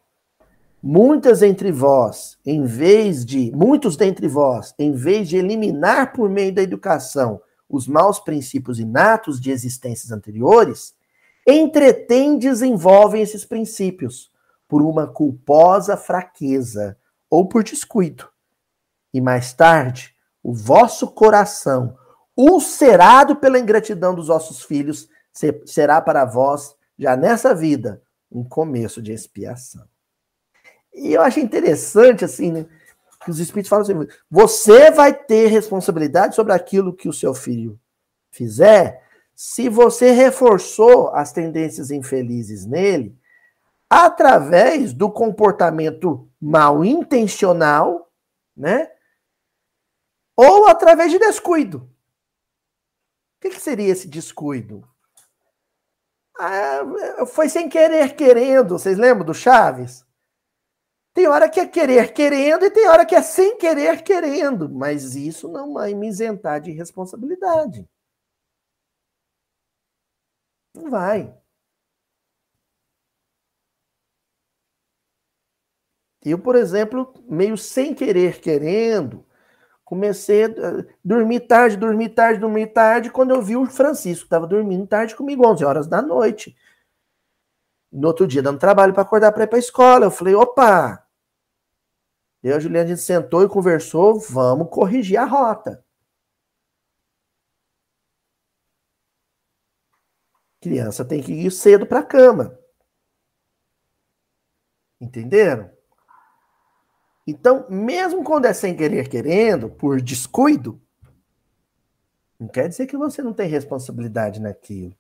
muitas entre vós, em vez de, muitos dentre vós, em vez de eliminar por meio da educação os maus princípios inatos de existências anteriores, entretêm e desenvolvem esses princípios por uma culposa fraqueza ou por descuido. E mais tarde, o vosso coração, ulcerado pela ingratidão dos vossos filhos, será para vós, já nessa vida, um começo de expiação. E eu acho interessante, assim, né, que os Espíritos falam assim: você vai ter responsabilidade sobre aquilo que o seu filho fizer, se você reforçou as tendências infelizes nele, através do comportamento mal intencional, né? Ou através de descuido. O que, que seria esse descuido? Ah, foi sem querer querendo. Vocês lembram do Chaves? Tem hora que é querer querendo e tem hora que é sem querer querendo. Mas isso não vai me isentar de responsabilidade. Não vai. Eu, por exemplo, meio sem querer querendo, comecei a dormir tarde, dormir tarde, dormir tarde, quando eu vi o Francisco, estava dormindo tarde comigo, 11 horas da noite. No outro dia, dando trabalho para acordar para ir para a escola. Eu falei, opa! Eu e a Juliana, a gente sentou e conversou, vamos corrigir a rota. Criança tem que ir cedo para a cama. Entenderam? Então, mesmo quando é sem querer querendo, por descuido, não quer dizer que você não tem responsabilidade naquilo.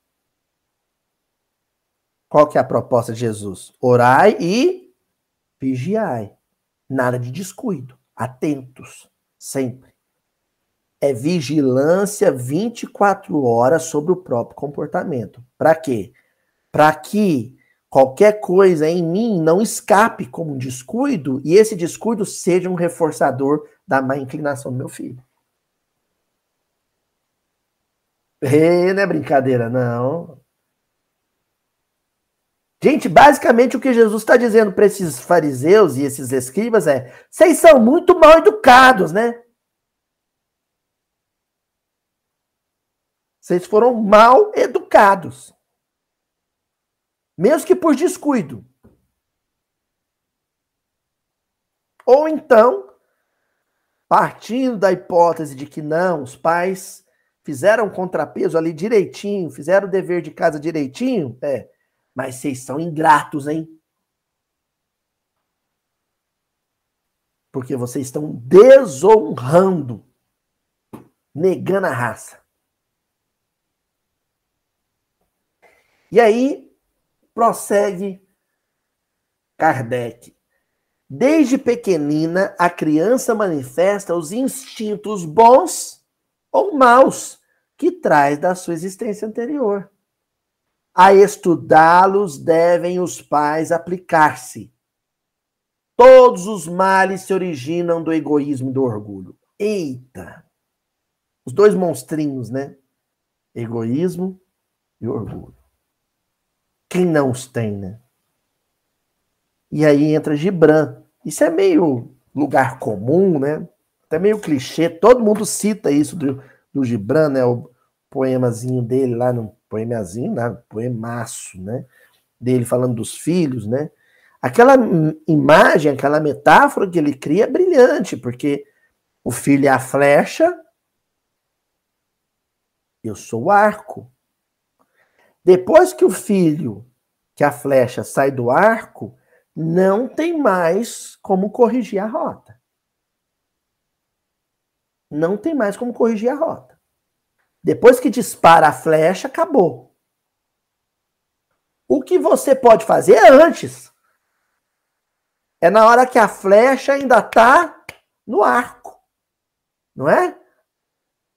Qual que é a proposta de Jesus? Orai e vigiai. Nada de descuido. Atentos, sempre. É vigilância 24 horas sobre o próprio comportamento. Para quê? Para que qualquer coisa em mim não escape como um descuido e esse descuido seja um reforçador da má inclinação do meu filho. E, não é brincadeira, não. Gente, basicamente o que Jesus está dizendo para esses fariseus e esses escribas é: vocês são muito mal educados, né? Vocês foram mal educados. Mesmo que por descuido. Ou então, partindo da hipótese de que não, os pais fizeram contrapeso ali direitinho, fizeram o dever de casa direitinho, é, mas vocês são ingratos, hein? Porque vocês estão desonrando, negando a raça. E aí, Prossegue Kardec. Desde pequenina, a criança manifesta os instintos bons ou maus que traz da sua existência anterior. A estudá-los devem os pais aplicar-se. Todos os males se originam do egoísmo e do orgulho. Eita! Os dois monstrinhos, né? Egoísmo e orgulho. Quem não os tem, né? E aí entra Gibran. Isso é meio lugar comum, né? Até meio clichê. Todo mundo cita isso do, do Gibran, né? O poemazinho dele lá no poemazinho, né? poemaço, né? Dele falando dos filhos, né? Aquela imagem, aquela metáfora que ele cria é brilhante, porque o filho é a flecha, eu sou o arco. Depois que o filho, que a flecha sai do arco, não tem mais como corrigir a rota. Não tem mais como corrigir a rota. Depois que dispara a flecha, acabou. O que você pode fazer é antes. É na hora que a flecha ainda está no arco. Não é?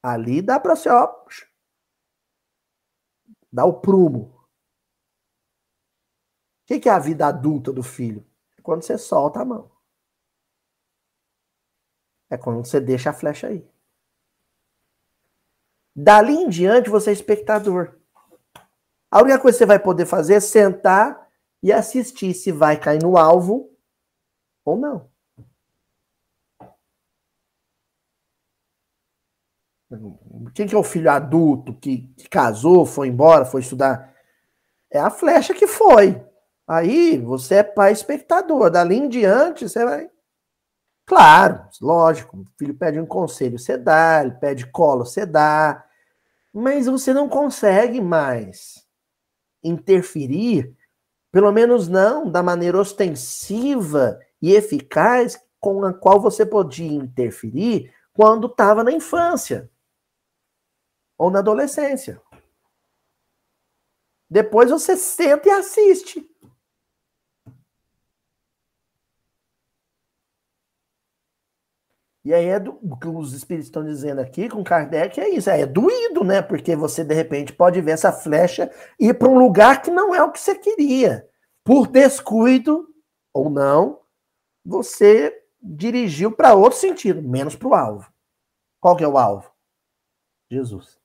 Ali dá para você, ó, Dá o prumo. O que é a vida adulta do filho? É quando você solta a mão. É quando você deixa a flecha aí. Dali em diante, você é espectador. A única coisa que você vai poder fazer é sentar e assistir se vai cair no alvo ou não. Quem que é o filho adulto que, que casou, foi embora, foi estudar? É a flecha que foi. Aí você é pai espectador. Dali em diante, você vai. Claro, lógico. O filho pede um conselho, você dá. Ele pede colo, você dá. Mas você não consegue mais interferir, pelo menos não da maneira ostensiva e eficaz com a qual você podia interferir quando estava na infância ou na adolescência. Depois você senta e assiste. E aí é do, o que os espíritos estão dizendo aqui com Kardec é isso, é doído, né? Porque você de repente pode ver essa flecha ir para um lugar que não é o que você queria. Por descuido ou não, você dirigiu para outro sentido, menos para o alvo. Qual que é o alvo? Jesus.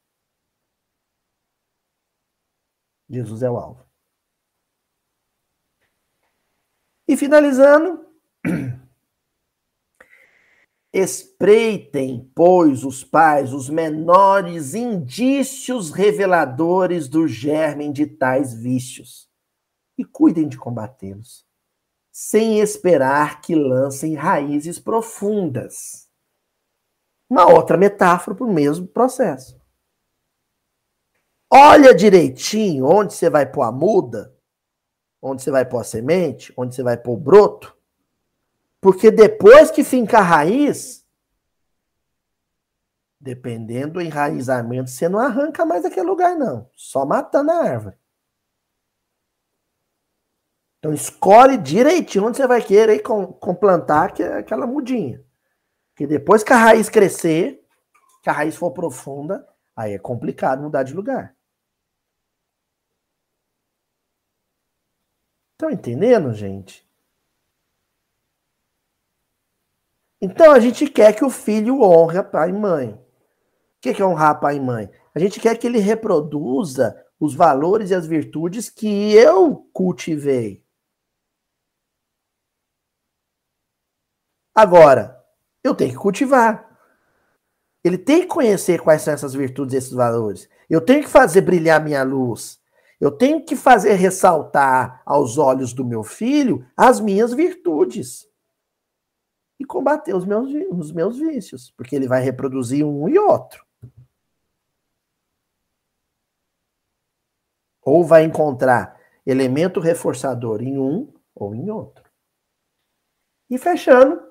Jesus é o alvo. E finalizando, <clears throat> espreitem, pois, os pais os menores indícios reveladores do germe de tais vícios e cuidem de combatê-los, sem esperar que lancem raízes profundas. Uma outra metáfora para o mesmo processo. Olha direitinho onde você vai pôr a muda, onde você vai pôr a semente, onde você vai pôr o broto, porque depois que fincar a raiz, dependendo do enraizamento, você não arranca mais aquele lugar, não. Só matando a árvore. Então escolhe direitinho onde você vai querer complantar aquela mudinha. Porque depois que a raiz crescer, que a raiz for profunda, aí é complicado mudar de lugar. Estão entendendo, gente? Então a gente quer que o filho honre pai e mãe. O que é honrar pai e mãe? A gente quer que ele reproduza os valores e as virtudes que eu cultivei. Agora, eu tenho que cultivar. Ele tem que conhecer quais são essas virtudes e esses valores. Eu tenho que fazer brilhar minha luz. Eu tenho que fazer ressaltar aos olhos do meu filho as minhas virtudes. E combater os meus, os meus vícios, porque ele vai reproduzir um e outro. Ou vai encontrar elemento reforçador em um ou em outro. E fechando,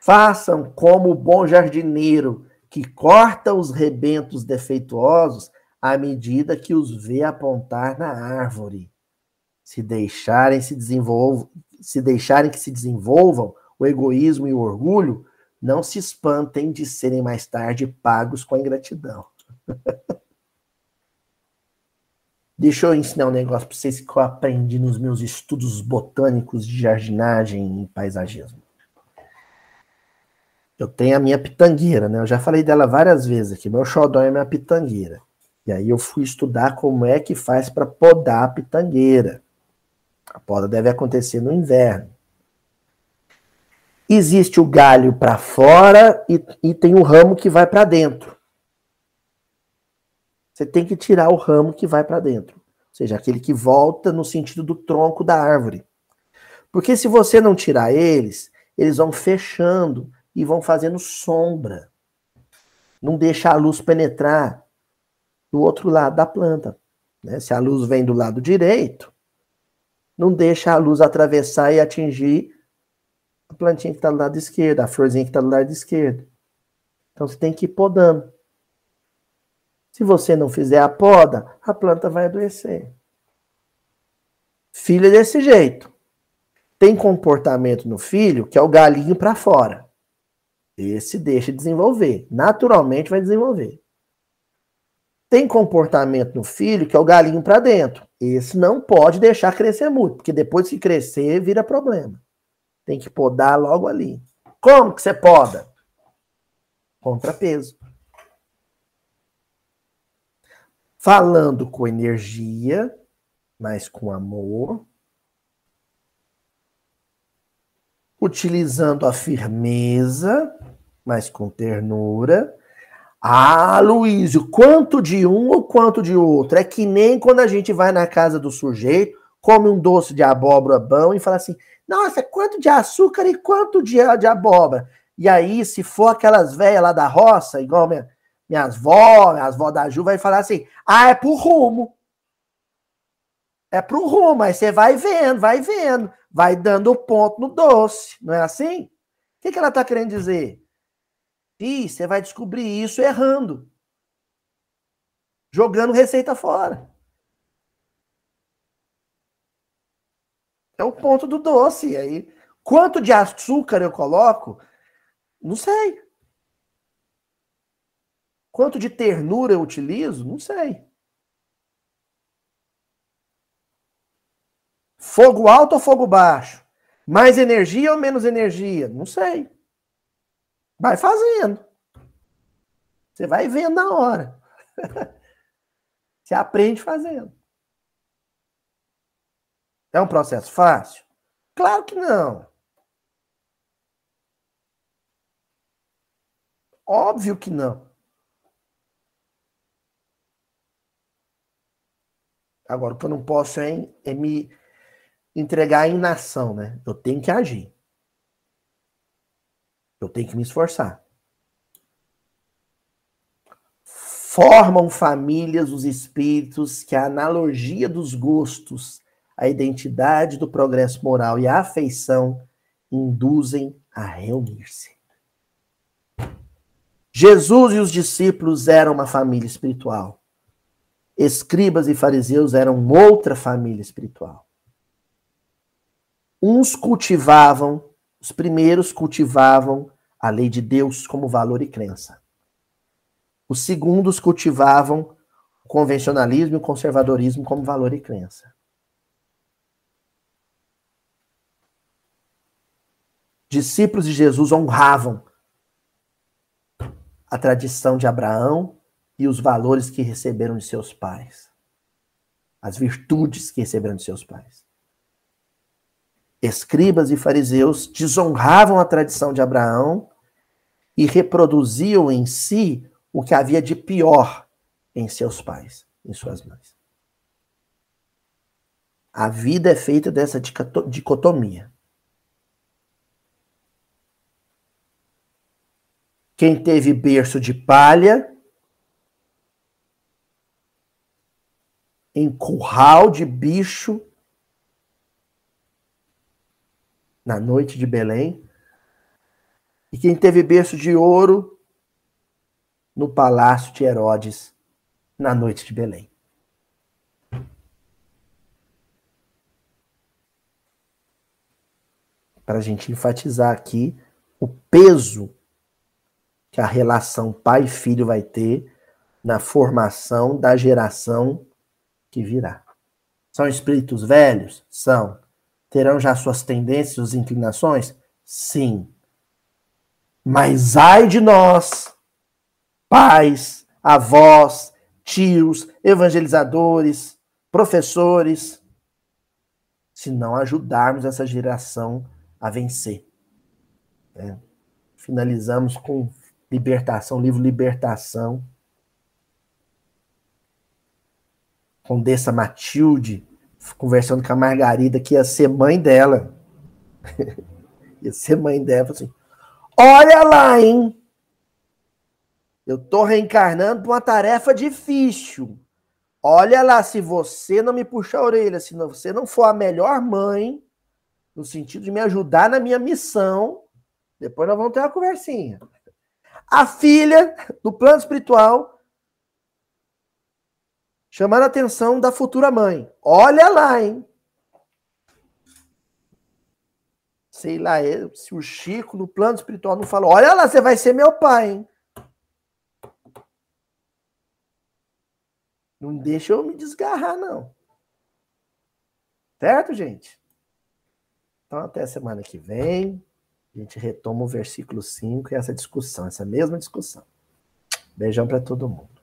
Façam como o bom jardineiro que corta os rebentos defeituosos à medida que os vê apontar na árvore. Se deixarem se se deixarem que se desenvolvam o egoísmo e o orgulho, não se espantem de serem mais tarde pagos com a ingratidão. <laughs> Deixa eu ensinar um negócio para vocês que eu aprendi nos meus estudos botânicos de jardinagem e paisagismo. Eu tenho a minha pitangueira, né? Eu já falei dela várias vezes aqui. Meu xodó é minha pitangueira. E aí eu fui estudar como é que faz para podar a pitangueira. A poda deve acontecer no inverno. Existe o galho para fora e, e tem o ramo que vai para dentro. Você tem que tirar o ramo que vai para dentro. Ou seja, aquele que volta no sentido do tronco da árvore. Porque se você não tirar eles, eles vão fechando e vão fazendo sombra. Não deixa a luz penetrar do outro lado da planta. Né? Se a luz vem do lado direito, não deixa a luz atravessar e atingir a plantinha que está do lado esquerdo, a florzinha que está do lado esquerdo. Então você tem que ir podando. Se você não fizer a poda, a planta vai adoecer. Filho é desse jeito. Tem comportamento no filho que é o galinho para fora. Esse deixa desenvolver. Naturalmente vai desenvolver. Tem comportamento no filho que é o galinho para dentro. Esse não pode deixar crescer muito, porque depois que crescer vira problema. Tem que podar logo ali. Como que você poda? Contrapeso. Falando com energia, mas com amor, utilizando a firmeza, mas com ternura. Ah, Luísio, quanto de um ou quanto de outro? É que nem quando a gente vai na casa do sujeito, come um doce de abóbora bom e fala assim: nossa, quanto de açúcar e quanto de, de abóbora? E aí, se for aquelas velhas lá da roça, igual minha, minhas vó, minhas vó da Ju, vai falar assim: ah, é pro rumo. É pro rumo, aí você vai vendo, vai vendo vai dando ponto no doce, não é assim? O que, que ela está querendo dizer? E você vai descobrir isso errando. Jogando receita fora. É o ponto do doce. Aí, quanto de açúcar eu coloco? Não sei. Quanto de ternura eu utilizo? Não sei. Fogo alto ou fogo baixo? Mais energia ou menos energia? Não sei. Vai fazendo. Você vai vendo na hora. <laughs> Você aprende fazendo. É um processo fácil? Claro que não. Óbvio que não. Agora, o que eu não posso é, é me entregar em inação, né? Eu tenho que agir. Eu tenho que me esforçar. Formam famílias os espíritos que a analogia dos gostos, a identidade do progresso moral e a afeição induzem a reunir-se. Jesus e os discípulos eram uma família espiritual. Escribas e fariseus eram outra família espiritual. Uns cultivavam, os primeiros cultivavam a lei de Deus como valor e crença. Os segundos cultivavam o convencionalismo e o conservadorismo como valor e crença. Discípulos de Jesus honravam a tradição de Abraão e os valores que receberam de seus pais, as virtudes que receberam de seus pais escribas e fariseus desonravam a tradição de Abraão e reproduziam em si o que havia de pior em seus pais, em suas mães. A vida é feita dessa dicotomia. Quem teve berço de palha, em curral de bicho, na noite de Belém. E quem teve berço de ouro no palácio de Herodes na noite de Belém. Para a gente enfatizar aqui o peso que a relação pai filho vai ter na formação da geração que virá. São espíritos velhos? São. Terão já suas tendências, suas inclinações? Sim. Mas ai de nós, pais, avós, tios, evangelizadores, professores, se não ajudarmos essa geração a vencer. É. Finalizamos com Libertação, livro Libertação. Condessa Matilde, conversando com a Margarida, que ia ser mãe dela. <laughs> ia ser mãe dela, assim, olha lá, hein? Eu tô reencarnando para uma tarefa difícil. Olha lá, se você não me puxar a orelha, se você não for a melhor mãe, no sentido de me ajudar na minha missão, depois nós vamos ter uma conversinha. A filha do plano espiritual chamando a atenção da futura mãe. Olha lá, hein? Sei lá, se o Chico, no plano espiritual, não falou: Olha lá, você vai ser meu pai, hein? Não deixa eu me desgarrar, não. Certo, gente? Então, até semana que vem. A gente retoma o versículo 5 e essa discussão, essa mesma discussão. Beijão para todo mundo.